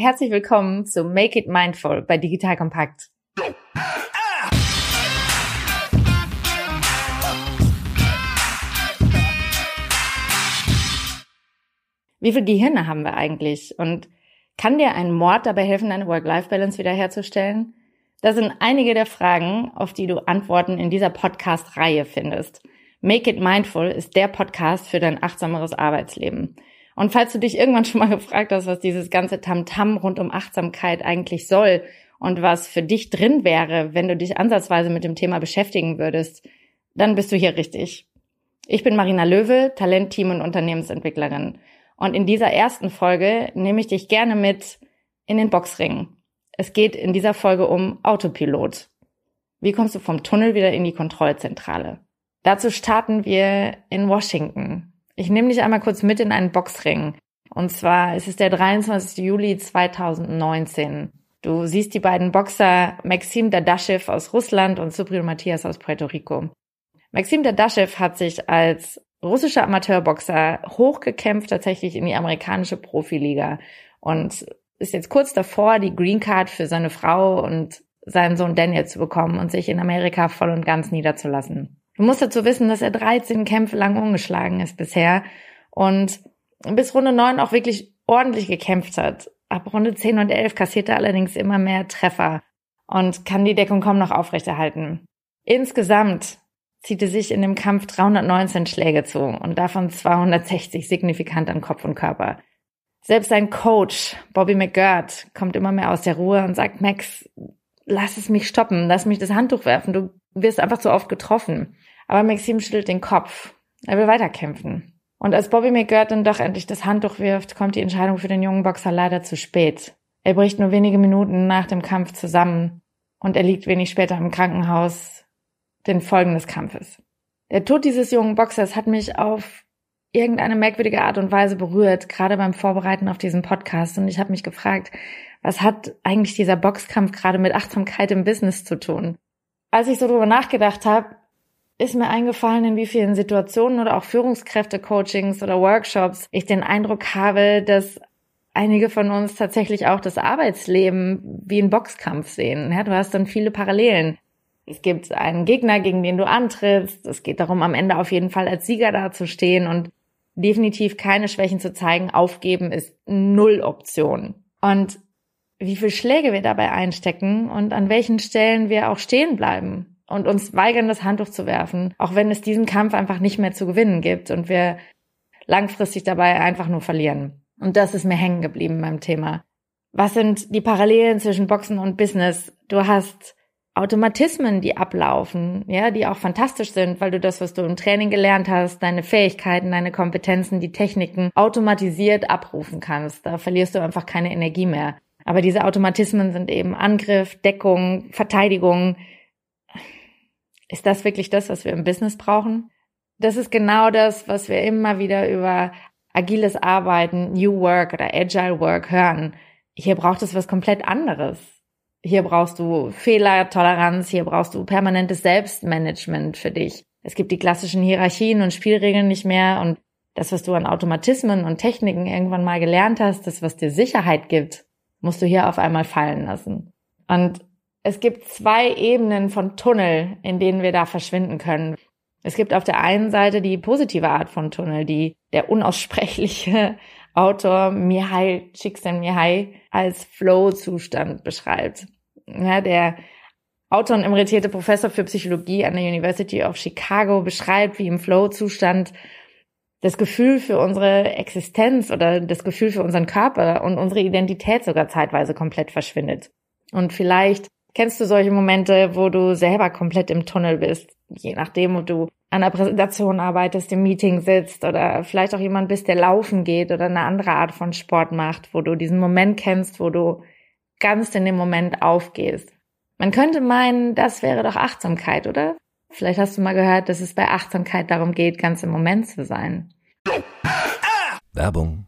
Herzlich willkommen zu Make It Mindful bei Digital Kompakt. Wie viele Gehirne haben wir eigentlich? Und kann dir ein Mord dabei helfen, deine Work-Life-Balance wiederherzustellen? Das sind einige der Fragen, auf die du Antworten in dieser Podcast-Reihe findest. Make It Mindful ist der Podcast für dein achtsameres Arbeitsleben. Und falls du dich irgendwann schon mal gefragt hast, was dieses ganze Tamtam -Tam rund um Achtsamkeit eigentlich soll und was für dich drin wäre, wenn du dich ansatzweise mit dem Thema beschäftigen würdest, dann bist du hier richtig. Ich bin Marina Löwe, Talentteam und Unternehmensentwicklerin. Und in dieser ersten Folge nehme ich dich gerne mit in den Boxring. Es geht in dieser Folge um Autopilot. Wie kommst du vom Tunnel wieder in die Kontrollzentrale? Dazu starten wir in Washington. Ich nehme dich einmal kurz mit in einen Boxring. Und zwar ist es der 23. Juli 2019. Du siehst die beiden Boxer Maxim Dadashev aus Russland und Supril Matthias aus Puerto Rico. Maxim Dadashev hat sich als russischer Amateurboxer hochgekämpft tatsächlich in die amerikanische Profiliga und ist jetzt kurz davor, die Green Card für seine Frau und seinen Sohn Daniel zu bekommen und sich in Amerika voll und ganz niederzulassen. Du musst dazu wissen, dass er 13 Kämpfe lang ungeschlagen ist bisher und bis Runde 9 auch wirklich ordentlich gekämpft hat. Ab Runde 10 und 11 kassiert er allerdings immer mehr Treffer und kann die Deckung kaum noch aufrechterhalten. Insgesamt zieht er sich in dem Kampf 319 Schläge zu und davon 260 signifikant an Kopf und Körper. Selbst sein Coach, Bobby McGirt, kommt immer mehr aus der Ruhe und sagt, Max, lass es mich stoppen, lass mich das Handtuch werfen, du wirst einfach zu oft getroffen. Aber Maxim schüttelt den Kopf. Er will weiterkämpfen. Und als Bobby McGirt dann doch endlich das Handtuch wirft, kommt die Entscheidung für den jungen Boxer leider zu spät. Er bricht nur wenige Minuten nach dem Kampf zusammen und er liegt wenig später im Krankenhaus den Folgen des Kampfes. Der Tod dieses jungen Boxers hat mich auf irgendeine merkwürdige Art und Weise berührt, gerade beim Vorbereiten auf diesen Podcast. Und ich habe mich gefragt, was hat eigentlich dieser Boxkampf gerade mit Achtsamkeit im Business zu tun? Als ich so drüber nachgedacht habe, ist mir eingefallen, in wie vielen Situationen oder auch Führungskräfte-Coachings oder Workshops ich den Eindruck habe, dass einige von uns tatsächlich auch das Arbeitsleben wie einen Boxkampf sehen. Ja, du hast dann viele Parallelen. Es gibt einen Gegner, gegen den du antrittst. Es geht darum, am Ende auf jeden Fall als Sieger dazustehen und definitiv keine Schwächen zu zeigen. Aufgeben ist null Option. Und wie viel Schläge wir dabei einstecken und an welchen Stellen wir auch stehen bleiben und uns weigern, das Handtuch zu werfen, auch wenn es diesen Kampf einfach nicht mehr zu gewinnen gibt und wir langfristig dabei einfach nur verlieren. Und das ist mir hängen geblieben beim Thema. Was sind die Parallelen zwischen Boxen und Business? Du hast Automatismen, die ablaufen, ja, die auch fantastisch sind, weil du das, was du im Training gelernt hast, deine Fähigkeiten, deine Kompetenzen, die Techniken automatisiert abrufen kannst. Da verlierst du einfach keine Energie mehr. Aber diese Automatismen sind eben Angriff, Deckung, Verteidigung, ist das wirklich das, was wir im Business brauchen? Das ist genau das, was wir immer wieder über agiles Arbeiten, New Work oder Agile Work hören. Hier braucht es was komplett anderes. Hier brauchst du Fehlertoleranz, hier brauchst du permanentes Selbstmanagement für dich. Es gibt die klassischen Hierarchien und Spielregeln nicht mehr und das, was du an Automatismen und Techniken irgendwann mal gelernt hast, das, was dir Sicherheit gibt, musst du hier auf einmal fallen lassen. Und es gibt zwei Ebenen von Tunnel, in denen wir da verschwinden können. Es gibt auf der einen Seite die positive Art von Tunnel, die der unaussprechliche Autor Mihai Csikszentmihalyi als Flow-Zustand beschreibt. Ja, der Autor und emeritierte Professor für Psychologie an der University of Chicago beschreibt, wie im Flow-Zustand das Gefühl für unsere Existenz oder das Gefühl für unseren Körper und unsere Identität sogar zeitweise komplett verschwindet. Und vielleicht Kennst du solche Momente, wo du selber komplett im Tunnel bist? Je nachdem, ob du an einer Präsentation arbeitest, im Meeting sitzt oder vielleicht auch jemand bist, der laufen geht oder eine andere Art von Sport macht, wo du diesen Moment kennst, wo du ganz in dem Moment aufgehst. Man könnte meinen, das wäre doch Achtsamkeit, oder? Vielleicht hast du mal gehört, dass es bei Achtsamkeit darum geht, ganz im Moment zu sein. Werbung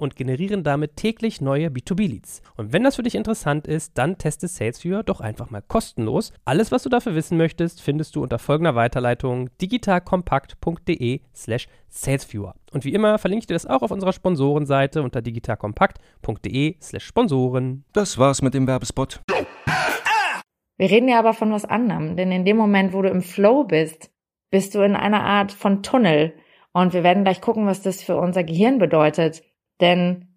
und generieren damit täglich neue B2B-Leads. Und wenn das für dich interessant ist, dann teste SalesViewer doch einfach mal kostenlos. Alles, was du dafür wissen möchtest, findest du unter folgender Weiterleitung digitalkompakt.de slash salesviewer. Und wie immer verlinke ich dir das auch auf unserer Sponsorenseite unter digitalkompakt.de slash Sponsoren. Das war's mit dem Werbespot. Wir reden ja aber von was anderem, denn in dem Moment, wo du im Flow bist, bist du in einer Art von Tunnel. Und wir werden gleich gucken, was das für unser Gehirn bedeutet. Denn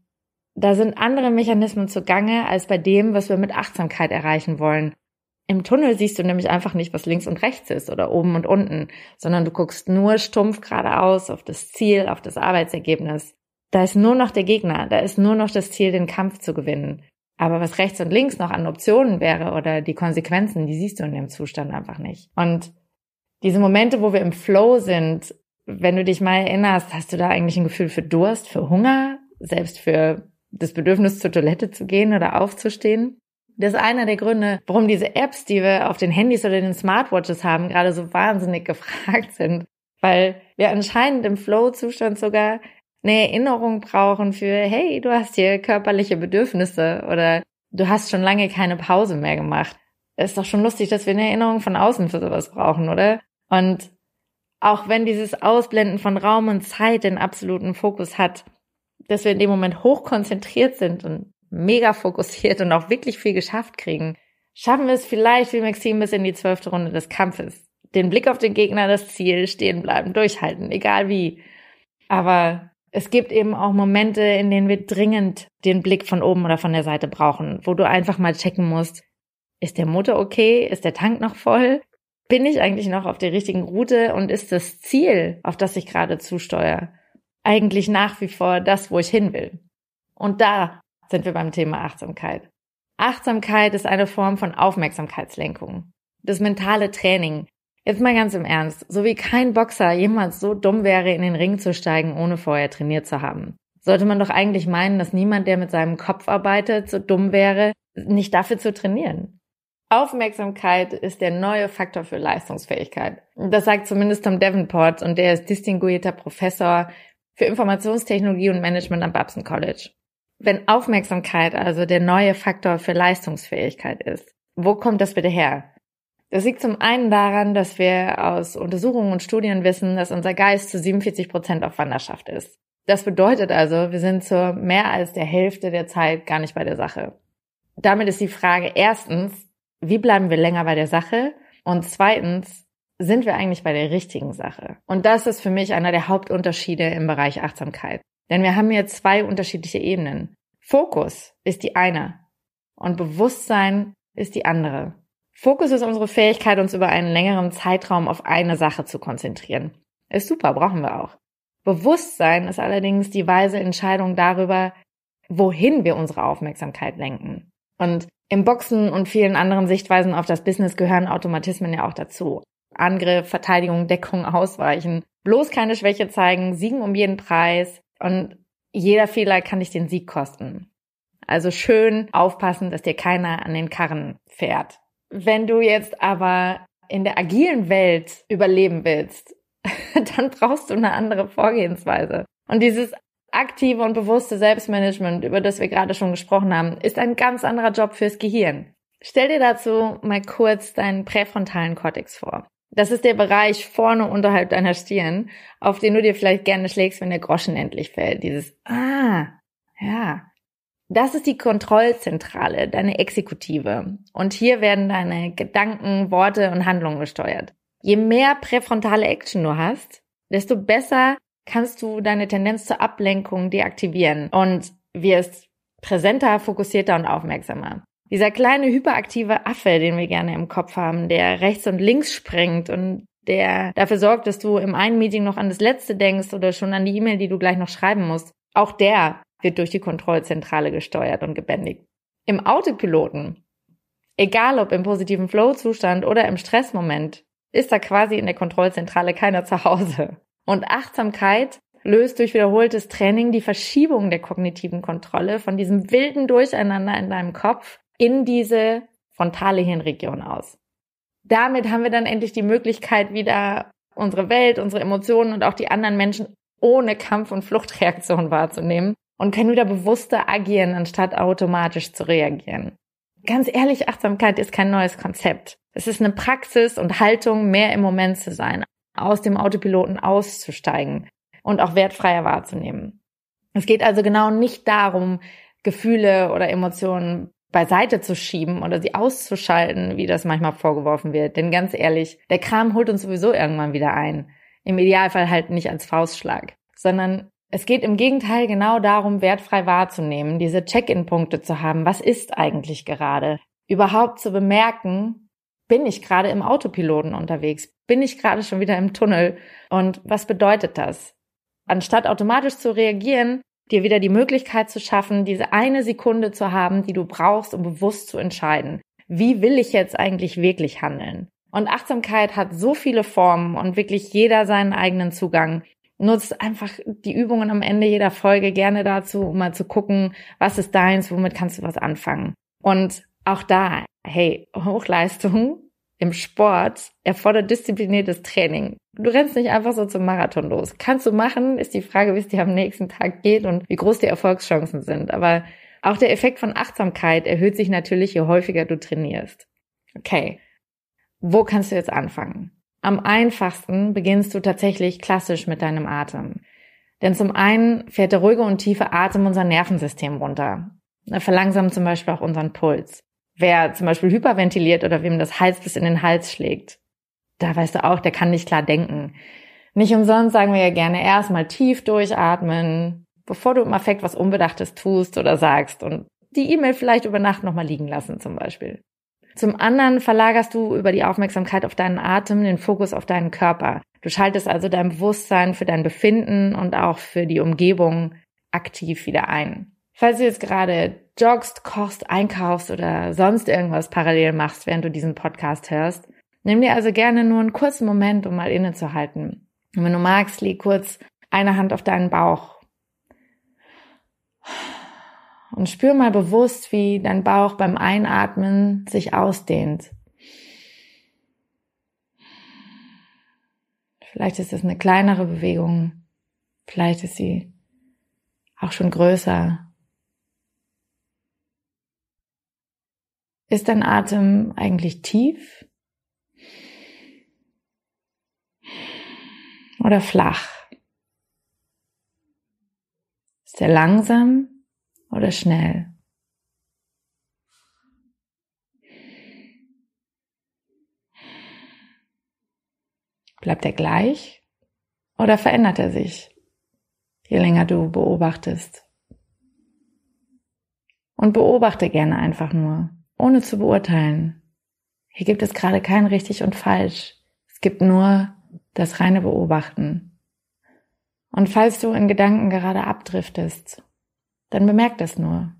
da sind andere Mechanismen zugange als bei dem, was wir mit Achtsamkeit erreichen wollen. Im Tunnel siehst du nämlich einfach nicht, was links und rechts ist oder oben und unten, sondern du guckst nur stumpf geradeaus auf das Ziel, auf das Arbeitsergebnis. Da ist nur noch der Gegner, da ist nur noch das Ziel, den Kampf zu gewinnen. Aber was rechts und links noch an Optionen wäre oder die Konsequenzen, die siehst du in dem Zustand einfach nicht. Und diese Momente, wo wir im Flow sind, wenn du dich mal erinnerst, hast du da eigentlich ein Gefühl für Durst, für Hunger, selbst für das Bedürfnis zur Toilette zu gehen oder aufzustehen? Das ist einer der Gründe, warum diese Apps, die wir auf den Handys oder den Smartwatches haben, gerade so wahnsinnig gefragt sind. Weil wir anscheinend im Flow-Zustand sogar eine Erinnerung brauchen für, hey, du hast hier körperliche Bedürfnisse oder du hast schon lange keine Pause mehr gemacht. Ist doch schon lustig, dass wir eine Erinnerung von außen für sowas brauchen, oder? Und auch wenn dieses Ausblenden von Raum und Zeit den absoluten Fokus hat, dass wir in dem Moment hoch konzentriert sind und mega fokussiert und auch wirklich viel geschafft kriegen, schaffen wir es vielleicht wie Maxim bis in die zwölfte Runde des Kampfes. Den Blick auf den Gegner, das Ziel, stehen bleiben, durchhalten, egal wie. Aber es gibt eben auch Momente, in denen wir dringend den Blick von oben oder von der Seite brauchen, wo du einfach mal checken musst, ist der Motor okay? Ist der Tank noch voll? Bin ich eigentlich noch auf der richtigen Route und ist das Ziel, auf das ich gerade zusteuere, eigentlich nach wie vor das, wo ich hin will? Und da sind wir beim Thema Achtsamkeit. Achtsamkeit ist eine Form von Aufmerksamkeitslenkung. Das mentale Training. Jetzt mal ganz im Ernst. So wie kein Boxer jemals so dumm wäre, in den Ring zu steigen, ohne vorher trainiert zu haben. Sollte man doch eigentlich meinen, dass niemand, der mit seinem Kopf arbeitet, so dumm wäre, nicht dafür zu trainieren. Aufmerksamkeit ist der neue Faktor für Leistungsfähigkeit. Das sagt zumindest Tom Davenport und der ist distinguierter Professor für Informationstechnologie und Management am Babson College. Wenn Aufmerksamkeit also der neue Faktor für Leistungsfähigkeit ist, wo kommt das bitte her? Das liegt zum einen daran, dass wir aus Untersuchungen und Studien wissen, dass unser Geist zu 47 Prozent auf Wanderschaft ist. Das bedeutet also, wir sind zur mehr als der Hälfte der Zeit gar nicht bei der Sache. Damit ist die Frage erstens, wie bleiben wir länger bei der Sache? Und zweitens, sind wir eigentlich bei der richtigen Sache? Und das ist für mich einer der Hauptunterschiede im Bereich Achtsamkeit. Denn wir haben hier zwei unterschiedliche Ebenen. Fokus ist die eine und Bewusstsein ist die andere. Fokus ist unsere Fähigkeit, uns über einen längeren Zeitraum auf eine Sache zu konzentrieren. Ist super, brauchen wir auch. Bewusstsein ist allerdings die weise Entscheidung darüber, wohin wir unsere Aufmerksamkeit lenken. Und im Boxen und vielen anderen Sichtweisen auf das Business gehören Automatismen ja auch dazu. Angriff, Verteidigung, Deckung, Ausweichen. Bloß keine Schwäche zeigen, siegen um jeden Preis und jeder Fehler kann dich den Sieg kosten. Also schön aufpassen, dass dir keiner an den Karren fährt. Wenn du jetzt aber in der agilen Welt überleben willst, dann brauchst du eine andere Vorgehensweise. Und dieses aktive und bewusste Selbstmanagement, über das wir gerade schon gesprochen haben, ist ein ganz anderer Job fürs Gehirn. Stell dir dazu mal kurz deinen präfrontalen Kortex vor. Das ist der Bereich vorne unterhalb deiner Stirn, auf den du dir vielleicht gerne schlägst, wenn der Groschen endlich fällt. Dieses Ah, ja. Das ist die Kontrollzentrale, deine Exekutive. Und hier werden deine Gedanken, Worte und Handlungen gesteuert. Je mehr präfrontale Action du hast, desto besser kannst du deine Tendenz zur Ablenkung deaktivieren und wirst präsenter, fokussierter und aufmerksamer. Dieser kleine hyperaktive Affe, den wir gerne im Kopf haben, der rechts und links springt und der dafür sorgt, dass du im einen Meeting noch an das letzte denkst oder schon an die E-Mail, die du gleich noch schreiben musst, auch der wird durch die Kontrollzentrale gesteuert und gebändigt. Im Autopiloten, egal ob im positiven Flow-Zustand oder im Stressmoment, ist da quasi in der Kontrollzentrale keiner zu Hause. Und Achtsamkeit löst durch wiederholtes Training die Verschiebung der kognitiven Kontrolle von diesem wilden Durcheinander in deinem Kopf in diese frontale Hirnregion aus. Damit haben wir dann endlich die Möglichkeit, wieder unsere Welt, unsere Emotionen und auch die anderen Menschen ohne Kampf- und Fluchtreaktion wahrzunehmen und können wieder bewusster agieren, anstatt automatisch zu reagieren. Ganz ehrlich, Achtsamkeit ist kein neues Konzept. Es ist eine Praxis und Haltung, mehr im Moment zu sein, aus dem Autopiloten auszusteigen und auch wertfreier wahrzunehmen. Es geht also genau nicht darum, Gefühle oder Emotionen beiseite zu schieben oder sie auszuschalten, wie das manchmal vorgeworfen wird. Denn ganz ehrlich, der Kram holt uns sowieso irgendwann wieder ein. Im Idealfall halt nicht als Faustschlag, sondern es geht im Gegenteil genau darum, wertfrei wahrzunehmen, diese Check-in-Punkte zu haben. Was ist eigentlich gerade? Überhaupt zu bemerken, bin ich gerade im Autopiloten unterwegs? Bin ich gerade schon wieder im Tunnel? Und was bedeutet das? Anstatt automatisch zu reagieren, dir wieder die Möglichkeit zu schaffen, diese eine Sekunde zu haben, die du brauchst, um bewusst zu entscheiden. Wie will ich jetzt eigentlich wirklich handeln? Und Achtsamkeit hat so viele Formen und wirklich jeder seinen eigenen Zugang. Nutzt einfach die Übungen am Ende jeder Folge gerne dazu, um mal zu gucken, was ist deins, womit kannst du was anfangen. Und auch da, hey, Hochleistung im Sport erfordert diszipliniertes Training. Du rennst nicht einfach so zum Marathon los. Kannst du machen, ist die Frage, wie es dir am nächsten Tag geht und wie groß die Erfolgschancen sind. Aber auch der Effekt von Achtsamkeit erhöht sich natürlich, je häufiger du trainierst. Okay, wo kannst du jetzt anfangen? Am einfachsten beginnst du tatsächlich klassisch mit deinem Atem. Denn zum einen fährt der ruhige und tiefe Atem unser Nervensystem runter. Er verlangsamt zum Beispiel auch unseren Puls. Wer zum Beispiel hyperventiliert oder wem das Hals bis in den Hals schlägt, da weißt du auch, der kann nicht klar denken. Nicht umsonst sagen wir ja gerne erstmal tief durchatmen, bevor du im Affekt was Unbedachtes tust oder sagst und die E-Mail vielleicht über Nacht nochmal liegen lassen zum Beispiel. Zum anderen verlagerst du über die Aufmerksamkeit auf deinen Atem den Fokus auf deinen Körper. Du schaltest also dein Bewusstsein für dein Befinden und auch für die Umgebung aktiv wieder ein. Falls du jetzt gerade joggst, kochst, einkaufst oder sonst irgendwas parallel machst, während du diesen Podcast hörst, nimm dir also gerne nur einen kurzen Moment, um mal innezuhalten. Und wenn du magst, leg kurz eine Hand auf deinen Bauch. Und spür mal bewusst, wie dein Bauch beim Einatmen sich ausdehnt. Vielleicht ist es eine kleinere Bewegung. Vielleicht ist sie auch schon größer. Ist dein Atem eigentlich tief oder flach? Ist er langsam oder schnell? Bleibt er gleich oder verändert er sich, je länger du beobachtest? Und beobachte gerne einfach nur ohne zu beurteilen. Hier gibt es gerade kein richtig und falsch. Es gibt nur das reine Beobachten. Und falls du in Gedanken gerade abdriftest, dann bemerk das nur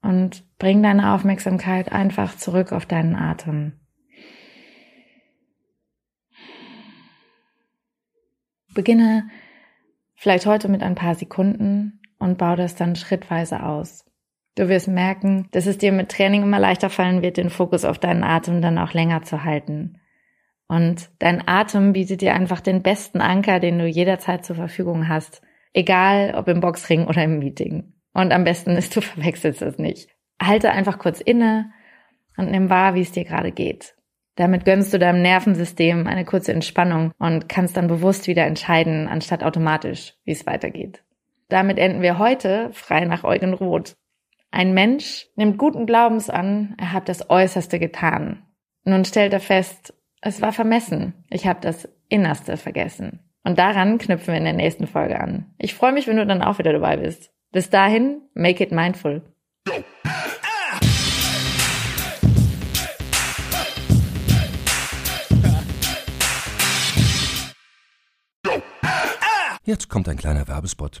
und bring deine Aufmerksamkeit einfach zurück auf deinen Atem. Beginne vielleicht heute mit ein paar Sekunden und baue das dann schrittweise aus. Du wirst merken, dass es dir mit Training immer leichter fallen wird, den Fokus auf deinen Atem dann auch länger zu halten. Und dein Atem bietet dir einfach den besten Anker, den du jederzeit zur Verfügung hast. Egal ob im Boxring oder im Meeting. Und am besten ist, du verwechselst es nicht. Halte einfach kurz inne und nimm wahr, wie es dir gerade geht. Damit gönnst du deinem Nervensystem eine kurze Entspannung und kannst dann bewusst wieder entscheiden, anstatt automatisch, wie es weitergeht. Damit enden wir heute frei nach Eugen Roth. Ein Mensch nimmt guten Glaubens an, er hat das Äußerste getan. Nun stellt er fest, es war vermessen, ich habe das Innerste vergessen. Und daran knüpfen wir in der nächsten Folge an. Ich freue mich, wenn du dann auch wieder dabei bist. Bis dahin, make it mindful. Jetzt kommt ein kleiner Werbespot.